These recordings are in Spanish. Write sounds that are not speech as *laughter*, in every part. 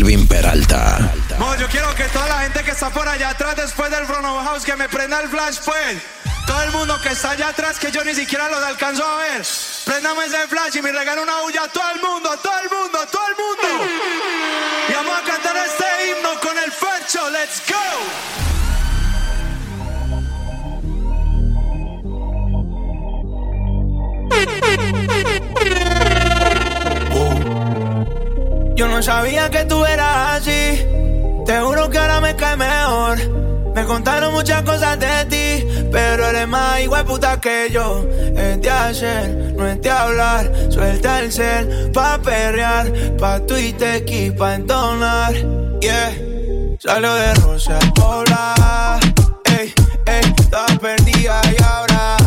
Kelvin Peralta. yo quiero que toda la gente que está por allá atrás después del front of house que me prenda el flash pues. Todo el mundo que está allá atrás que yo ni siquiera los alcanzo a ver. Préndame ese flash y me regalo una bulla a todo el mundo, a todo el mundo, a todo el mundo. Y vamos a cantar este himno con el Fercho. Let's go. *laughs* Yo no sabía que tú eras así. Te juro que ahora me cae mejor. Me contaron muchas cosas de ti, pero eres más igual puta que yo. Es de hacer, no es de hablar. Suelta el cel pa' perrear, pa' Twitter y pa' entonar. Yeah, salió de Rosa Hola, ey, ey, estaba perdida y ahora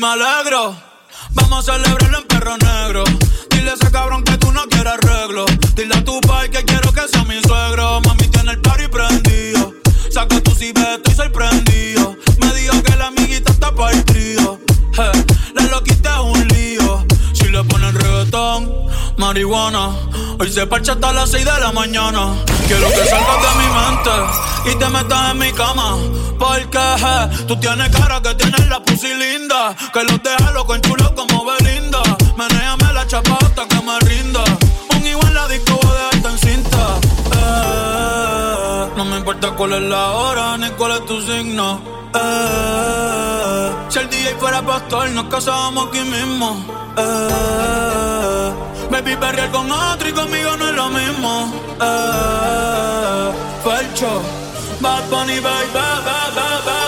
me alegro. Vamos a celebrarlo en perro negro. Dile a ese cabrón que tú no quieres arreglo. Dile a tu pai que quiero que sea mi suegro. Mami tiene el party prendido. Saca tu cibeta y sorprendido. Me dijo que la amiguita está para el trío. la loquita es un lío. Si le ponen reggaetón, marihuana. Hoy se parcha hasta las 6 de la mañana. Quiero que salgas de mi mente y te metas en mi cama. Porque tú tienes cara que tienes la pussy linda. Que los deja loco en como Belinda. Menéame la chapa hasta que me rinda. Un igual la disco voy a dejarte en cinta. Eh, no me importa cuál es la hora ni cuál es tu signo. El DJ fuera pastor, nos casábamos aquí mismo. Eh, baby, perrear con otro y conmigo no es lo mismo. Eh, Felcho, Bad Bunny, baby, baby, baby.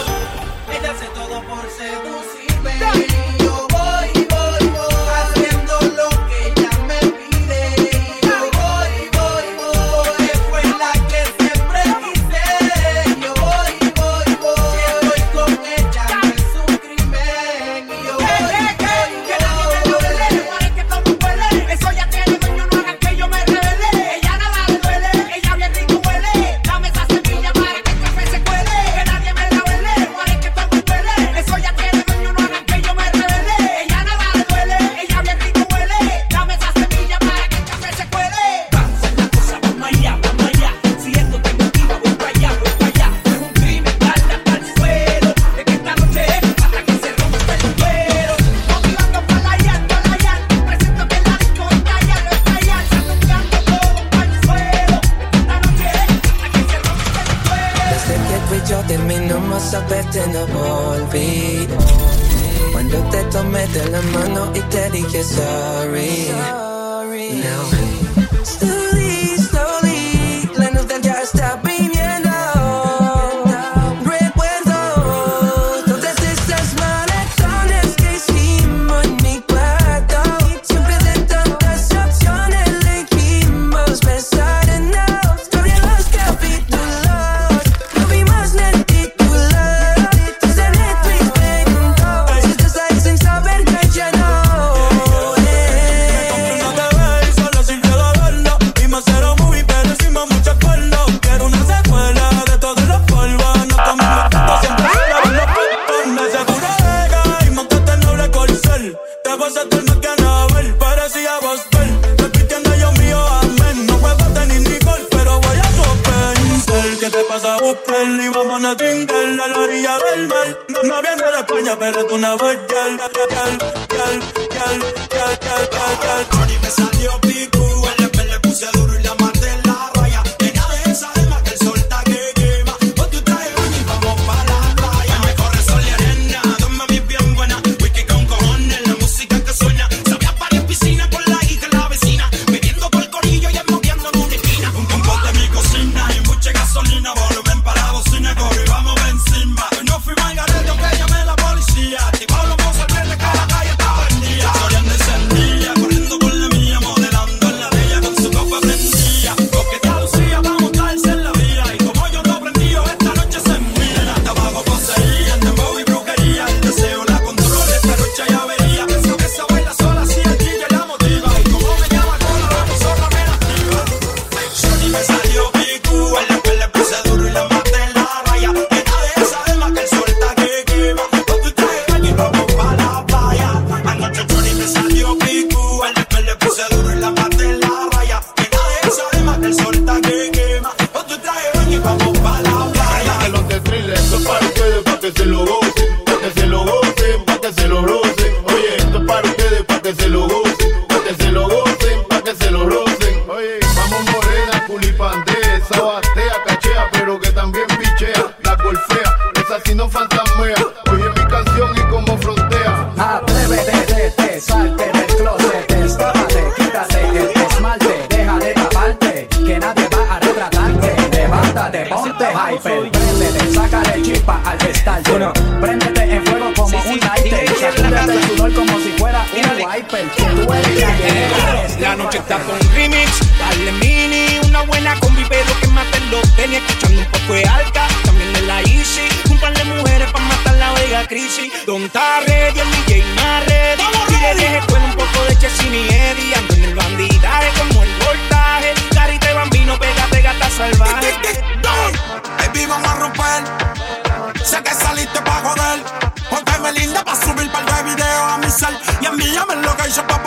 de la mano y te dije sorry. sorry. Now,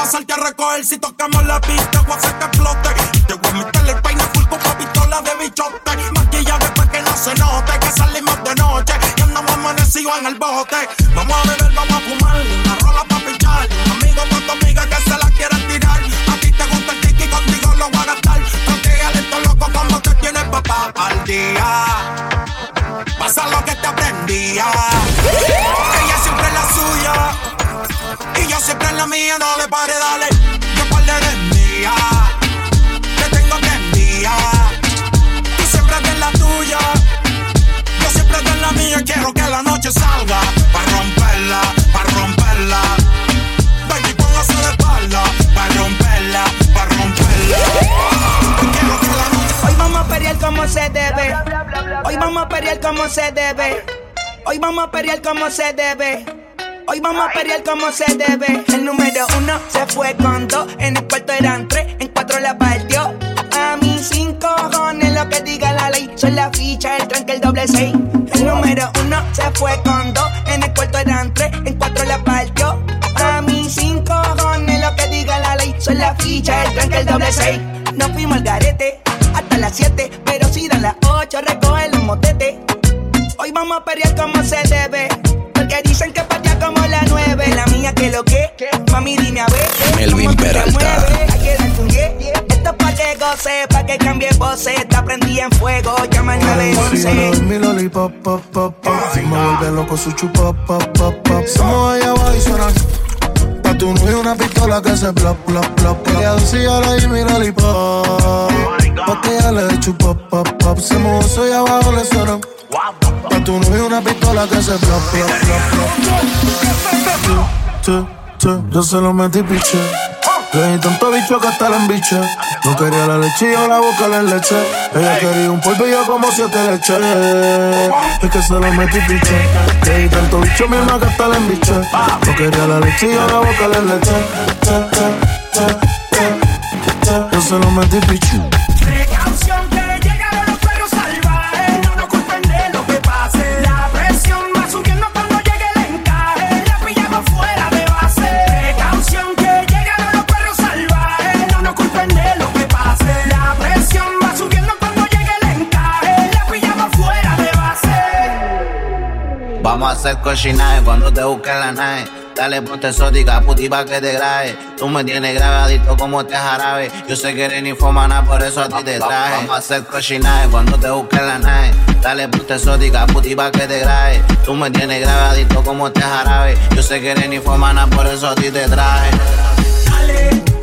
pasarte a recoger. Si tocamos la pista, voy a hacer que explote. Te voy a meterle el peine full con pistola de bichote. Maquilla después que no se note. Que salimos de noche y andamos amanecidos en el bote. Vamos a beber, vamos a fumar. Una rola pa' pichar. Un amigo con tu amiga que se la quieren tirar. A ti te gusta el tiki, contigo lo voy a gastar. Tranquila, esto loco como te tienes papá al día. Pasa lo que te aprendía. Y yo siempre en la mía. No le pare, dale. Que par de mía. Te tengo prendida. Tú siempre en la tuya. Yo siempre en la mía. Quiero que la noche salga. Pa' romperla, pa' romperla. Baby, póngase de espalda. Pa' romperla, pa' romperla. Quiero que la noche Hoy vamos a pelear como se debe. Hoy vamos a pelear como se debe. Hoy vamos a pelear como se debe. Hoy vamos a pelear como se debe. El número uno se fue con dos. En el cuarto eran tres. En cuatro la partió. A mí cinco cojones lo que diga la ley. Son la ficha, el tranque, el doble seis. El número uno se fue con dos. En el cuarto eran tres. En cuatro la partió. A mí cinco cojones lo que diga la ley. Son la ficha, el tranque, el doble seis. Nos fuimos al garete hasta las 7, pero si dan las 8, recoge los motetes. Hoy vamos a pelear como se debe, 9. La mía que lo que, mami dime a ver. Melvin te Peralta. mueves. Hay que darte un yeah. Esto es pa' que goce, pa' que cambie voces. Está prendida en fuego, llama al Síguelo 911. en mi lollipop, pop, pop, pop. Si me vuelve loco su chupa, pop, pop, pop. Somos allá abajo y suena. Pa' tu novio una pistola que se plop, plop, plop. Quería decirle y mi lollipop. Pa' que ella le chupa, pop, pop. Se mozo y abajo le suena. Pa' tu novio una pistola que se plop, plop, plop, plop. Yo se lo metí piche. Le di tanto bicho que hasta la embiche. No quería la leche y yo la boca le leche. Ella quería un polvo y yo como siete leche. Es que se lo metí piche. Le di tanto bicho misma que hasta la embiche. No quería la leche y yo la boca le leche. Che, che, che, che, che. Yo se lo metí piche. Vamos a hacer cochinaje cuando te busque la nave. Dale ponte exótica, puti pa' que te grabe. Tú me tienes grabadito como este jarabe. Yo sé que eres ninfomana, por eso a ti te traje. Vamos a hacer cochinaje cuando te busque la nave. Dale ponte exótica, puti pa' que te grabe. Tú me tienes grabadito como este jarabe. Yo sé que eres ninfomana, por eso a ti te traje. Dale, dale,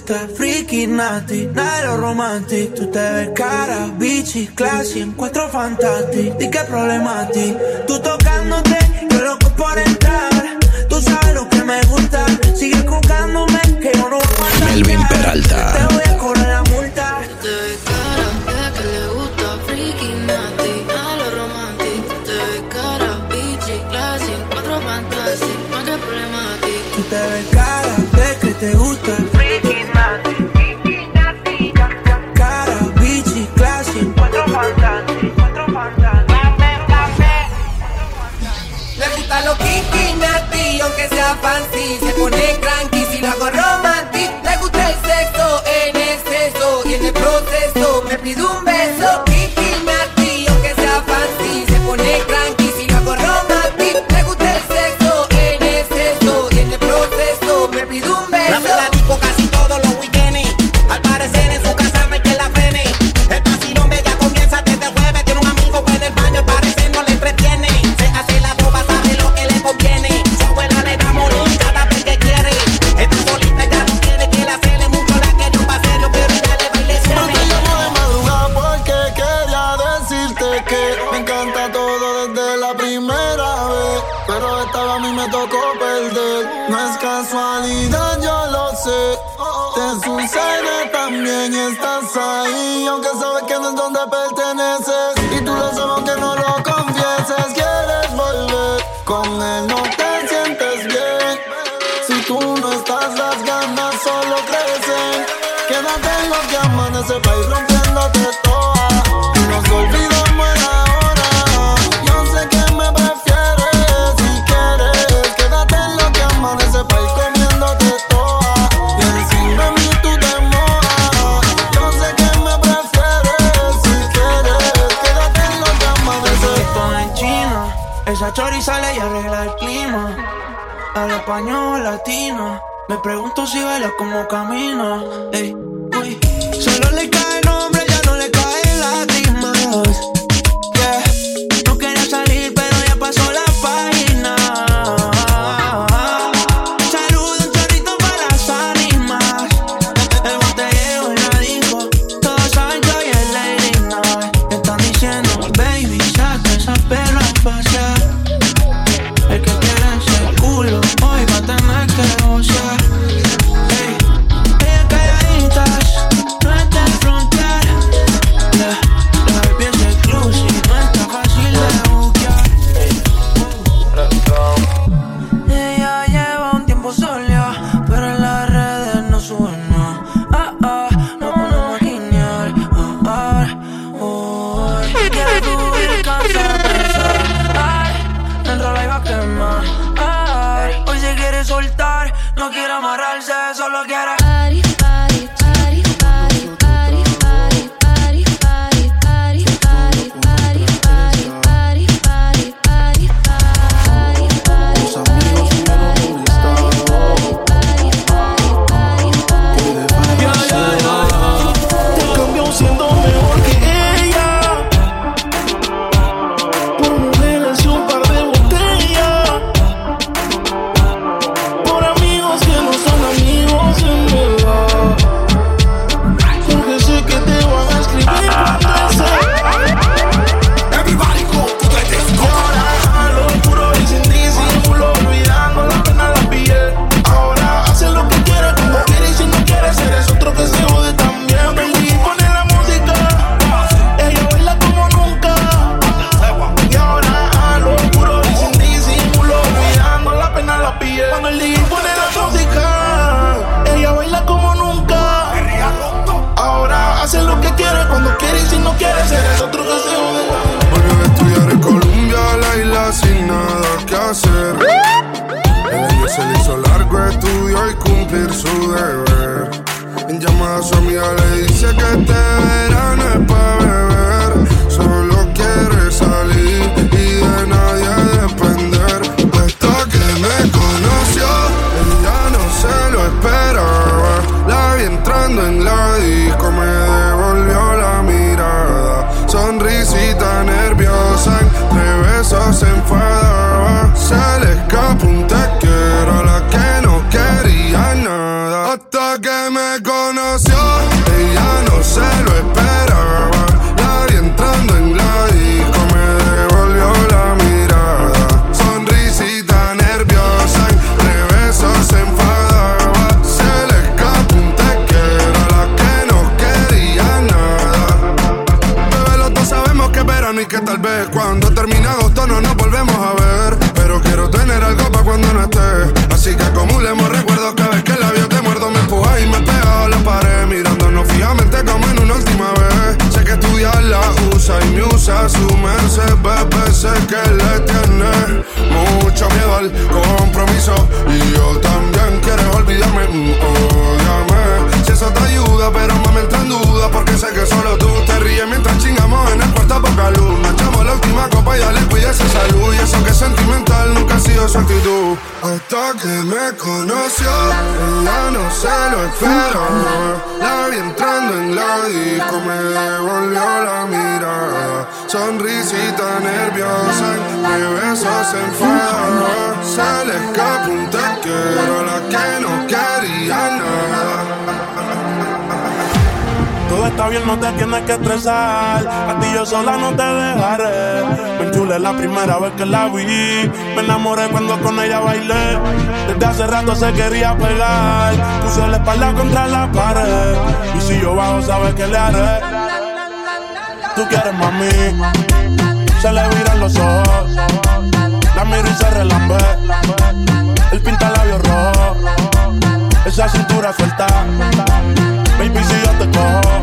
gusta friki, nati, nero romantic. Tú te ves cara, bichi, classy, encuentro fantastic. Di que problemático, tú tocándote, yo loco por entrar. Tú sabes lo que me gusta, sigue jugándome, que yo no voy a Melvin Peralta. se va a ir rompiéndote toda. Y nos olvidamos en la hora. Yo sé que me prefieres. Si quieres, quédate en lo que amanece pa' ir comiéndote toda. Y encima de mí tú te mojas. Yo sé que me prefieres. Si quieres, quédate en lo que amanece. Esto en China. Esa chorisale y arregla el clima. Al español latino. Me pregunto si baila como camina. Ey. No quiere amarrarse, solo quiere. Conoció, ella no se lo esperó. La vi entrando en la disco, me devolvió la mirada. Sonrisita nerviosa, de besos en enfada. Se le escapa un te quiero, la que no quería nada. Todo está bien, no te tienes que estresar. Yo sola no te dejaré. Me enchulé la primera vez que la vi. Me enamoré cuando con ella bailé. Desde hace rato se quería pegar. Puse la espalda contra la pared. Y si yo bajo, sabes que le haré. Tú quieres mami. Se le viran los ojos. La miro y se relambe. El pinta labios rojo. Esa cintura suelta. Baby, si yo te cojo,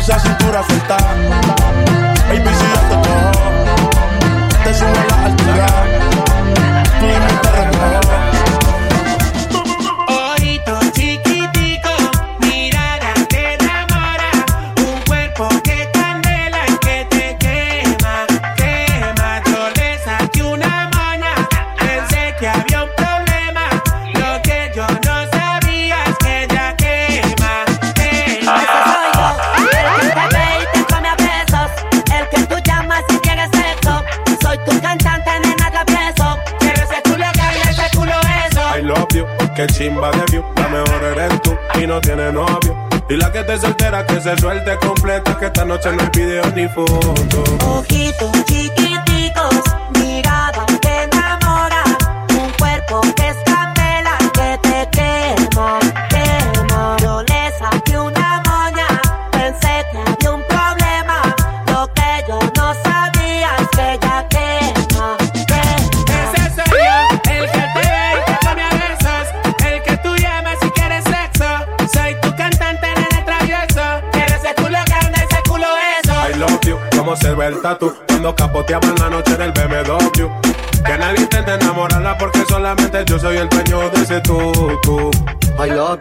Esa cintura suelta. Baby, si yo te cojo, te subo a la altura. Tú y te recojo. Que te soltera que se suelte completa. Que esta noche no hay video ni foto. Ojitos chiquiticos,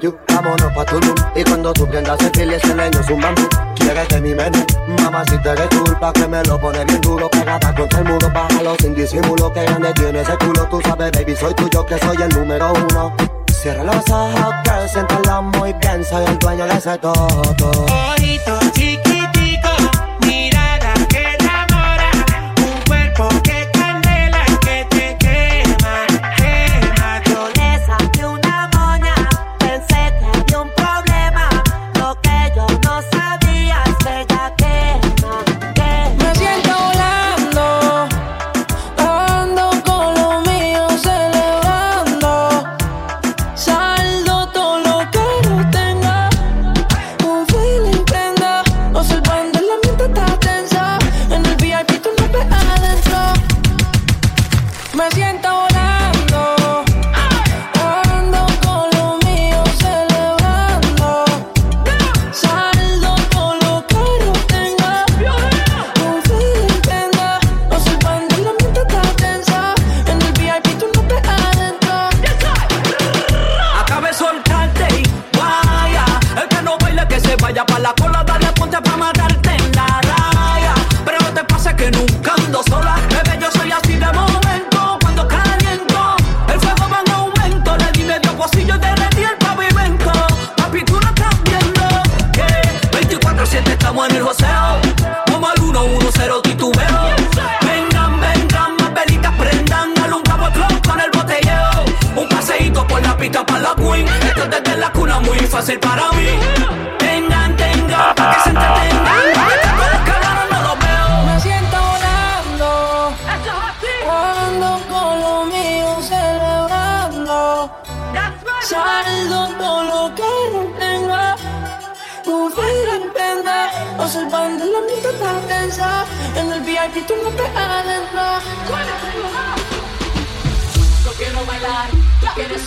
you, vámonos pa' Tulum. Y cuando tú prendas el fil ese leño es un bambú Quieres de mi menú, mamá si te eres culpa Que me lo pone bien duro, pegada contra el muro Bájalo sin disimulo, que grande tiene ese culo Tú sabes, baby, soy tuyo, que soy el número uno. Cierra los ojos, girl, siéntalo muy bien Soy el dueño de ese todo Ojitos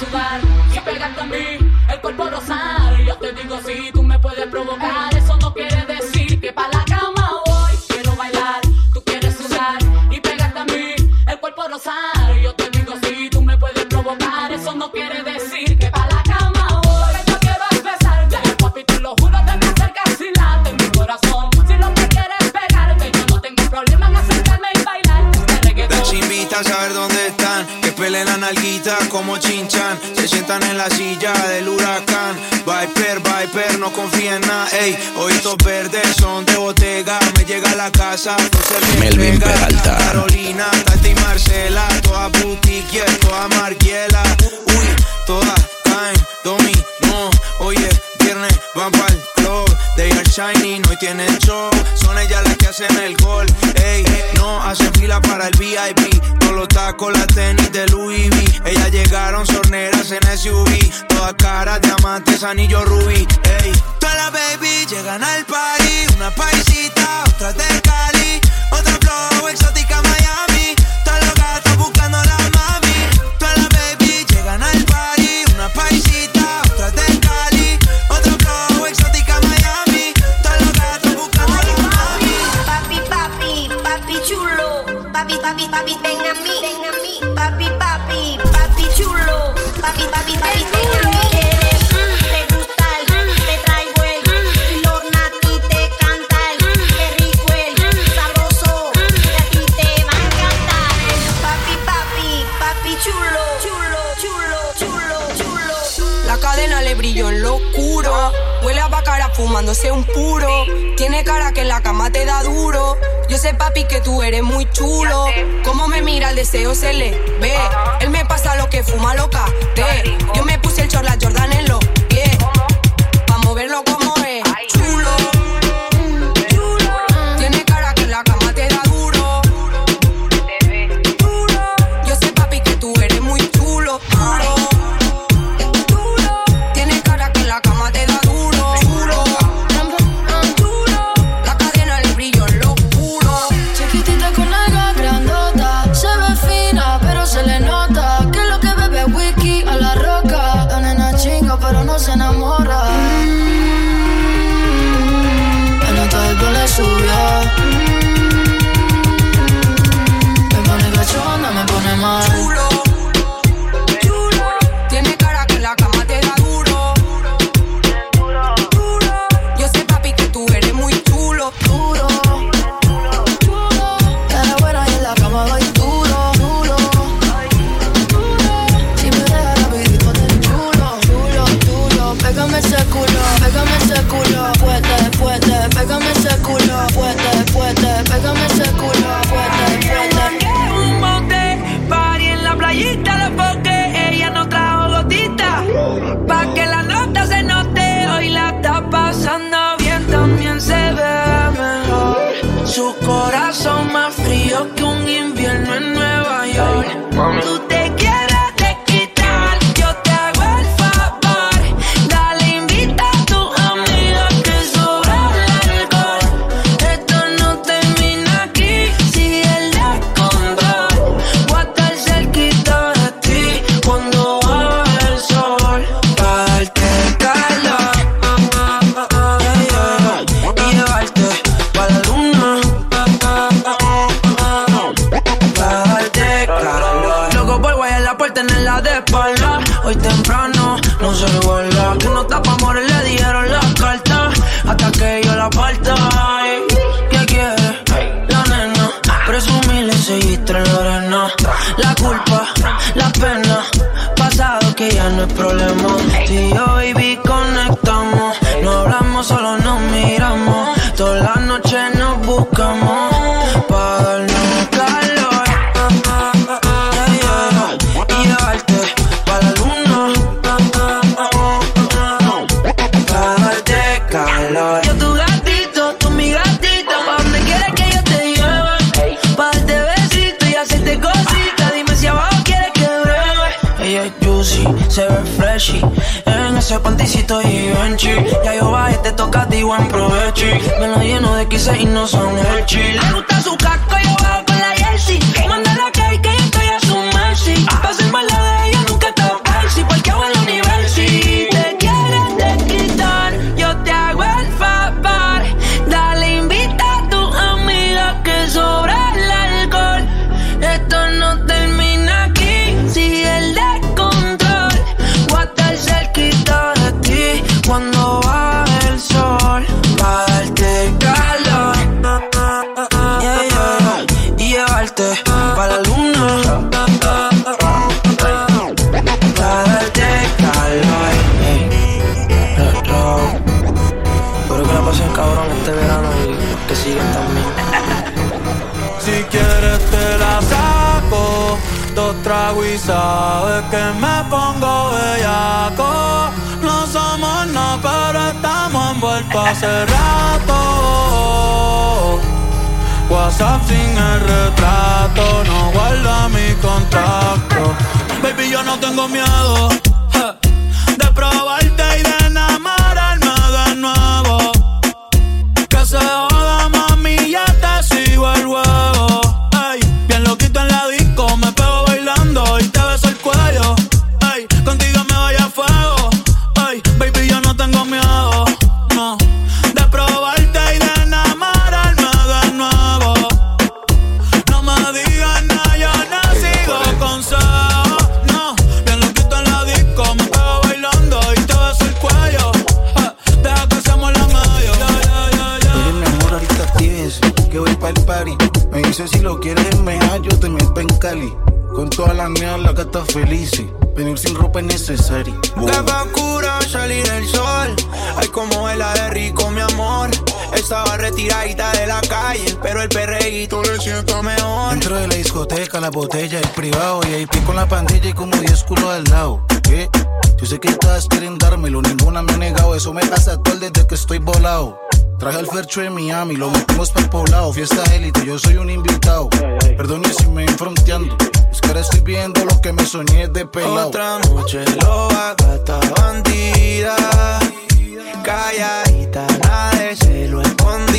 sudar, siempre gato a mí, el cuerpo rosar. Yo te digo si tú me puedes provocar. casa se Melvin Peralta. Carolina, Tati y Marcela, toda boutique, toda Margiela. Uy, toda caen, dominó. Oye, viernes van pa'l club. They are shining, hoy tienen show. Son ellas las que hacen el gol. Ey, no hacen fila para el VIP. Todos los tacos, las tenis de Louis V. Ellas llegaron sorneras en SUV. Todas caras, diamantes, anillos Me quieres, te gusta, te trae huel, morna a ti te canta, te rico el, sabroso, a ti te va a encantar. Papi, papi, papi chulo, chulo, chulo, chulo, chulo. La cadena le brilló en lo oscuro, huela para cara fumándose un puro, tiene cara que en la cama te da duro. Yo sé, papi, que tú eres muy chulo. Como me mira, el deseo se le ve. Él me pasa lo que fuma loca. Te. Yo me puse el chorla Jordan en nó không im biển Tito y Benchi. Ya yo bajé, te toca a ti, buen provecho. Me lo lleno de quise y no son el. Hace rato. WhatsApp sin el retrato No guarda mi contacto. Baby yo no tengo miedo discoteca, la botella, el privado. Y ahí con la pandilla y como 10 culos al lado. ¿Qué? Yo sé que todas quieren dármelo, ninguna me ha negado. Eso me pasa todo desde que estoy volado. Traje al Fercho de Miami, lo metimos para el poblado. Fiesta élite, yo soy un invitado. Perdone si me ven fronteando. Es que ahora estoy viendo lo que me soñé de pelado. Otra noche loba, gata bandida. Calladita, nada de celo escondida.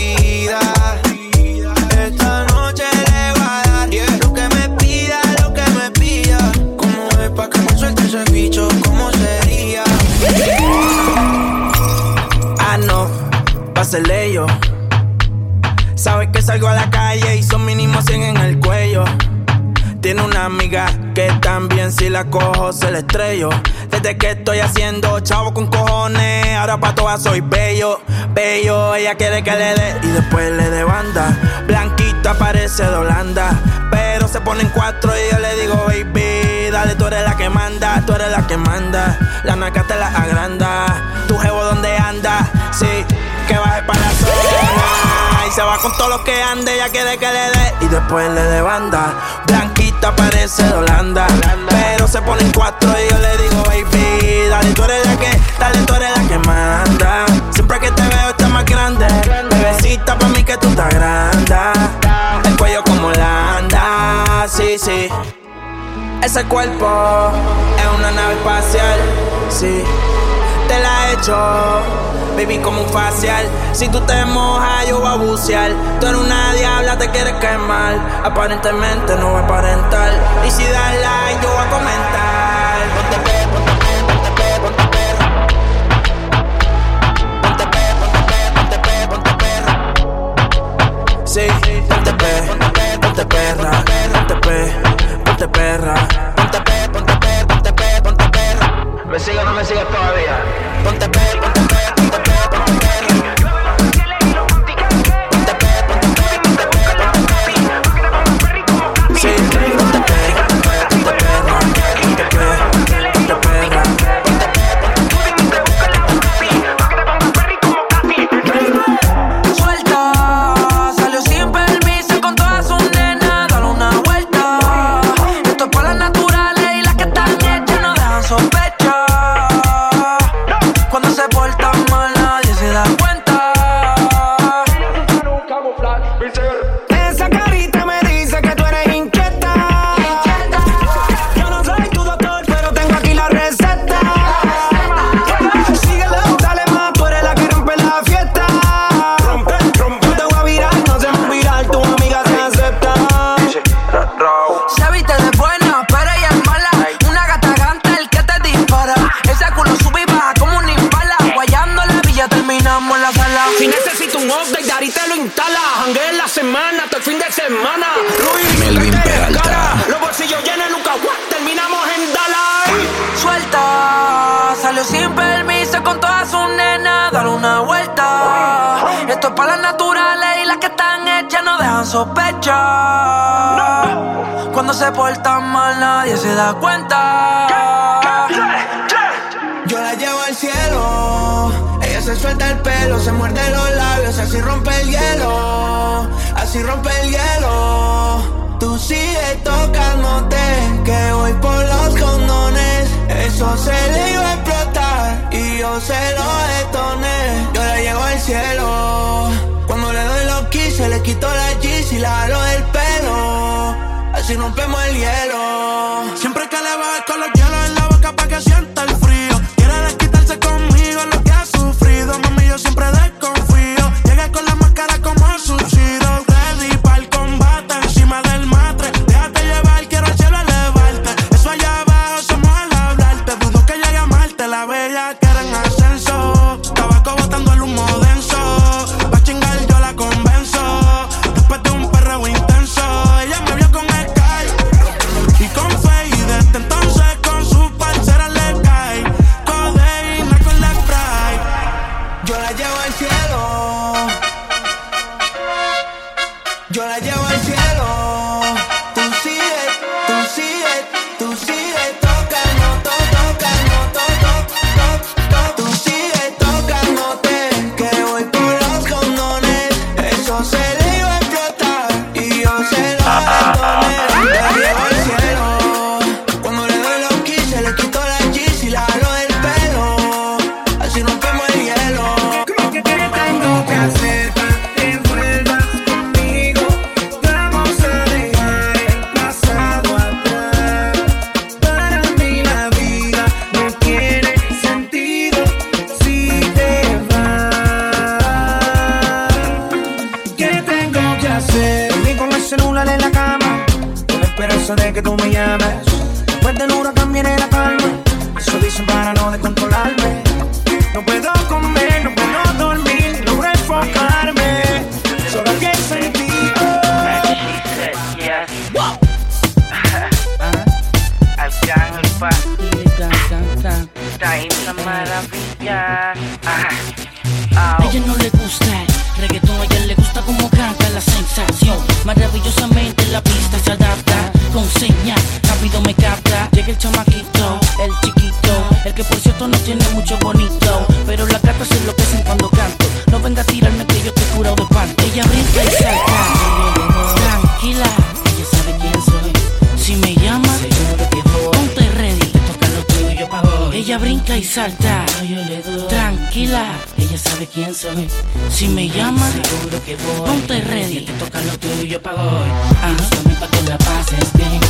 Pásele yo. Sabes que salgo a la calle y son mínimo 100 en el cuello. Tiene una amiga que también si la cojo se la estrello. Desde que estoy haciendo chavo con cojones, ahora pa' todas soy bello, bello. Ella quiere que le dé y después le dé banda. Blanquita parece de Holanda, pero se ponen cuatro y yo le digo, baby, dale, tú eres la que manda, tú eres la que manda. La naca te la agranda, se va con todo lo que ande, ella quiere que le dé y después le dé banda. Blanquita parece de Holanda, pero se ponen cuatro y yo le digo, baby, dale, tú eres la que, dale, tú eres la que manda. Siempre que te veo estás más grande, bebecita pa' mí que tú estás grande. El cuello como la anda, sí, sí. Ese cuerpo es una nave espacial, sí. Te la he hecho, baby, como un facial. Si tú te mojas, yo voy a bucear. Tú eres una diabla, te quieres quemar. Aparentemente no voy a aparentar. Y si das like, yo voy a comentar. Ponte pe, ponte pe, ponte pe, ponte perra. Ponte pe, ponte pe, ponte pe, ponte perra. Sí, ponte pe, ponte pe, ponte perra. Ponte pe, ponte perra. Ponte pe, ponte. ¿Me sigue o no me sigues todavía? Ponte pe, ponte da cuenta. Yo la llevo al cielo, ella se suelta el pelo, se muerde los labios, así rompe el hielo, así rompe el hielo. Tú sigue tocándote, que voy por los condones, eso se le iba a explotar y yo se lo detoné. Yo la llevo al cielo, cuando le doy los keys se le quito la G, y la jalo del si rompemos el hielo. Siempre que le bajes con los hielos en la boca para que quién soy. Si me llamas, seguro que voy. Ponte ready. Te toca lo tuyo, pago hoy. Ajá, pa' que la pases bien.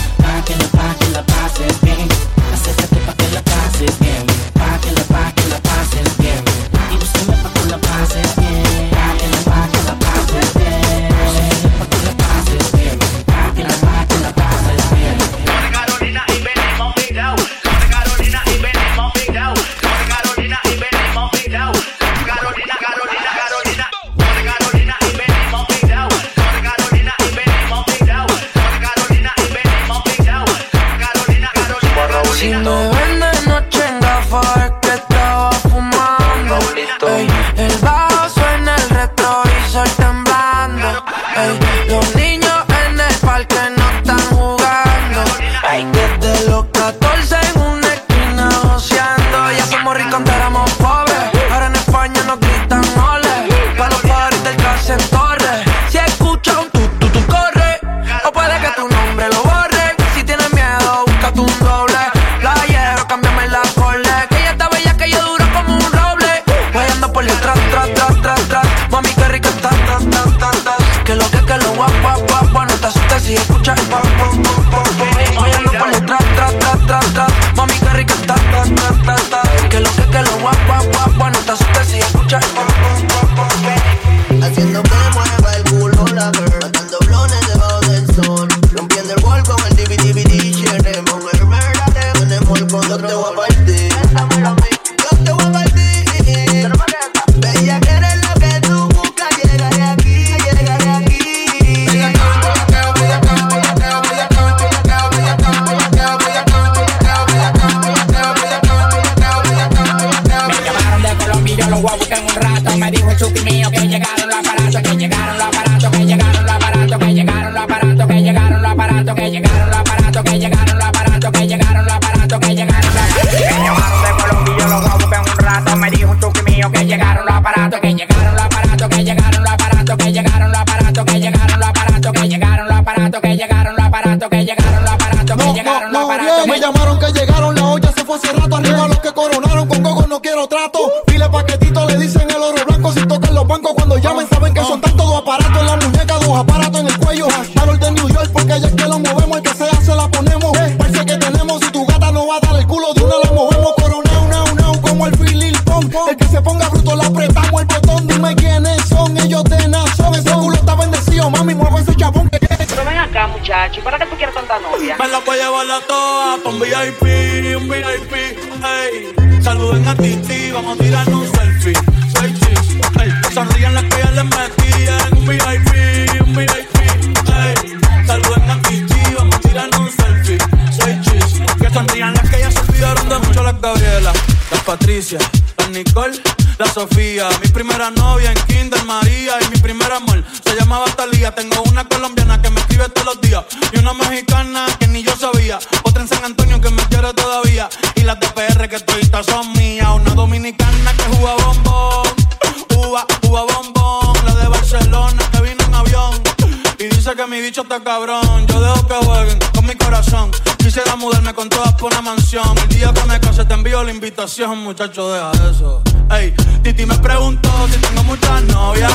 que así es un muchacho, deja eso. Ey, Titi me preguntó si tengo muchas novias.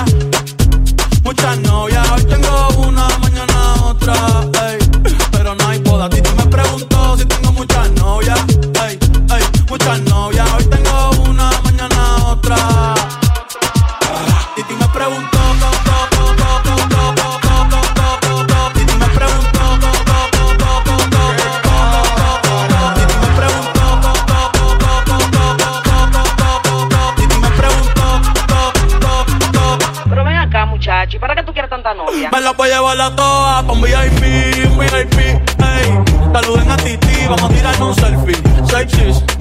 Muchas novias, hoy tengo una, mañana otra. Ey, pero no hay poda. Titi me preguntó si tengo muchas novias. Ey, ey, muchas novias, hoy tengo una, mañana otra. Titi me preguntó, to, to, to, la voy a llevar un VIP, un VIP, ey. Saluden a Titi, vamos a tirarnos un selfie.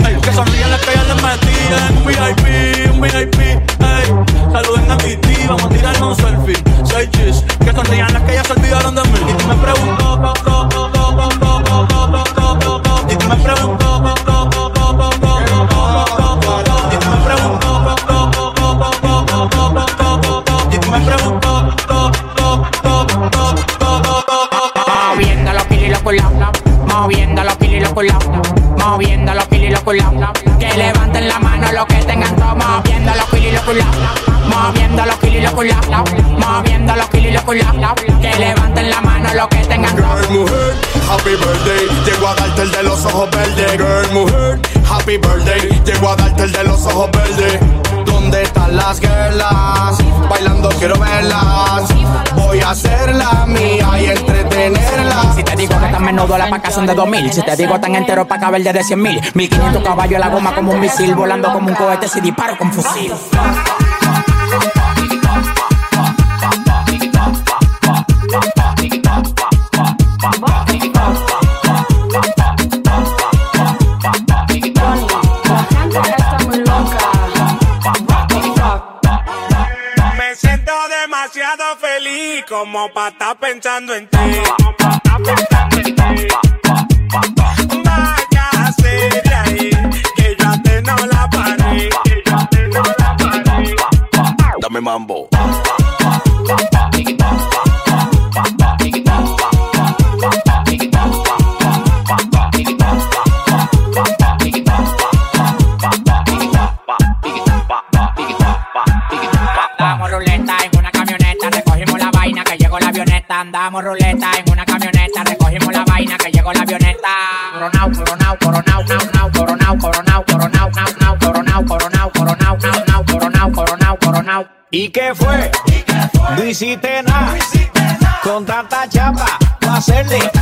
Ey. Que sonríen las que ya les metí un VIP, un VIP, ey. Saluden a Titi, vamos a tirarnos un selfie. Que sonrían las que ya se olvidaron de mí. Titi me preguntó, Titi me preguntó, moviendo los kilos y los. Que levanten la mano los que tengan moviendo los kilos y los. Moviendo los kilos y los. Moviendo los kilos y los. Que levanten la mano los que tengan. Girl, mujer, happy birthday. Llego a darte el de los ojos verdes. Girl, mujer, happy birthday. Llego a darte el de los ojos verdes. ¿Dónde están las guerras? Bailando quiero verlas. Voy a ser la mía y en menudo a la paca son de 2000. Si te digo tan entero, para caber de 100 mil. 1500 caballos, la goma como un misil, volando como un cohete si disparo con fusil. como pa' estar pensando en ti. Mambo. qué fue? No hiciste nada. Con tanta chapa, pa' hacerle.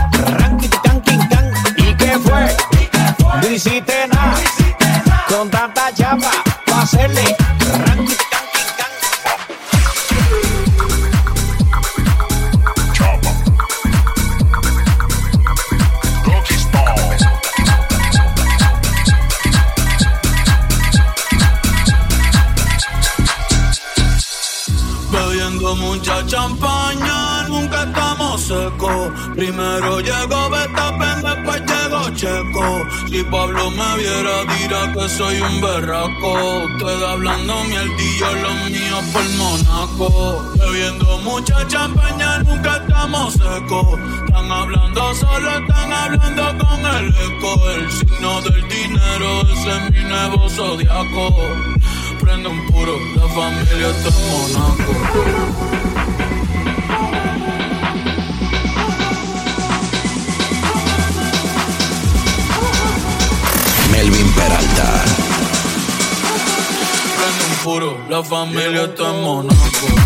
Dirá que soy un berraco. Ustedes hablando mierdillo, los míos por Monaco. Bebiendo mucha champaña, nunca estamos secos. Están hablando solo, están hablando con el eco. El signo del dinero, ese es mi nuevo zodiaco. Prende un puro, la familia está en Monaco. Melvin Peralta. Prende un puro, la familia está en Monaco.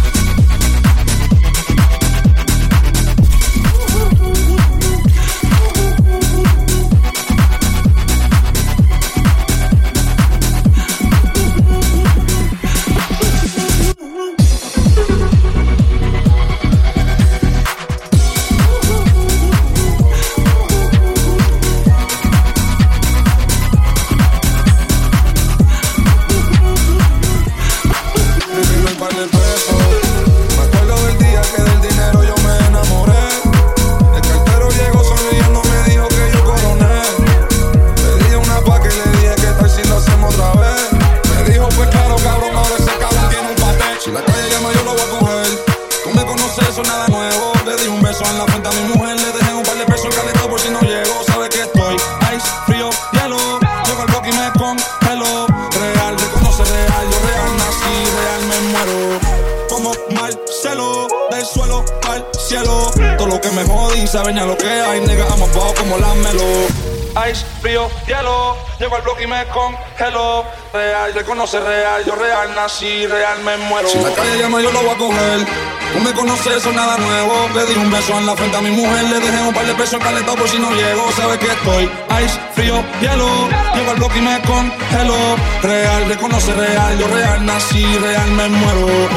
Al cielo. Todo lo que me jodí, saben ya lo que hay. Nigga, I'm about como la melo. Ice, frío, hielo. Llego al bloque y me congelo. Real, reconoce real. Yo real nací, real me muero. Si la calle llama, yo lo voy a coger. Tú me conoces, eso es nada nuevo. Le di un beso en la frente a mi mujer. Le dejé un par de pesos calentado por si no llego. Sabe que estoy ice, frío, hielo. Llego al bloque y me congelo. Real, reconoce real. Yo real nací, real me muero.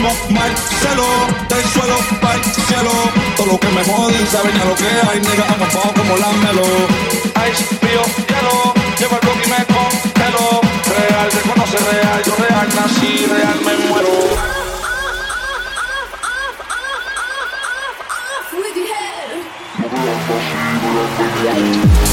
Como Marcelo, del suelo al cielo. Todo lo que me jodí, saben ya lo que hay. Nigga, about como la melo. Ice, frío, hielo. Llego al bloque y me congelo. Real, reconoce real. Yo real nací, real me muero. Si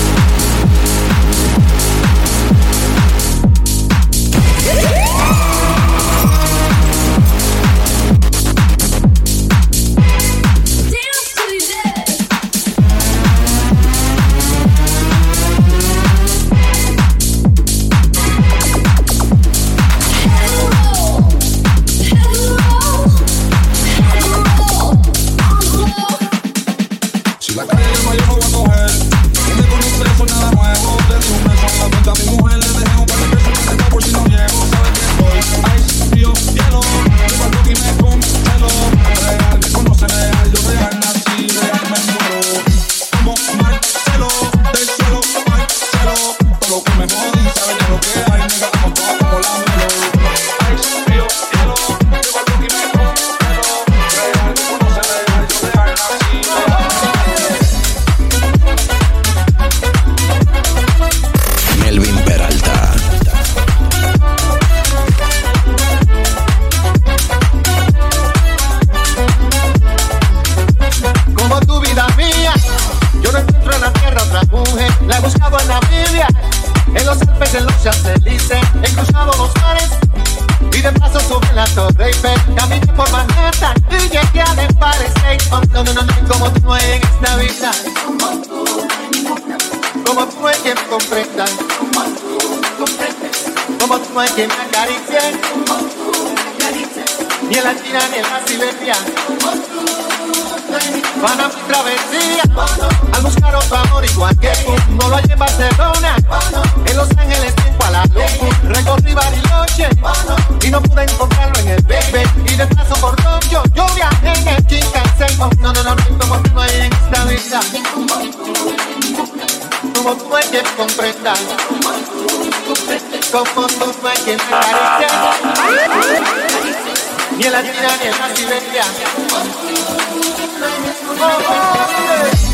Ni en la China ni en la Siberia. Van a mi travesía al buscar otro amor igual que tú. No lo hay en Barcelona, en Los Ángeles, en Kuala Lumpur. Recorrí Bariloche y no pude encontrarlo en el Bebe. Y de paso por Tokio, yo viajé en el Shinkansen. No, no, no, no, no hay en esta vida. Como tú hay quien comprenda. Como tú no hay quien me acaricie. Ni en la China ni en la Siberia. Oh, oh, yeah.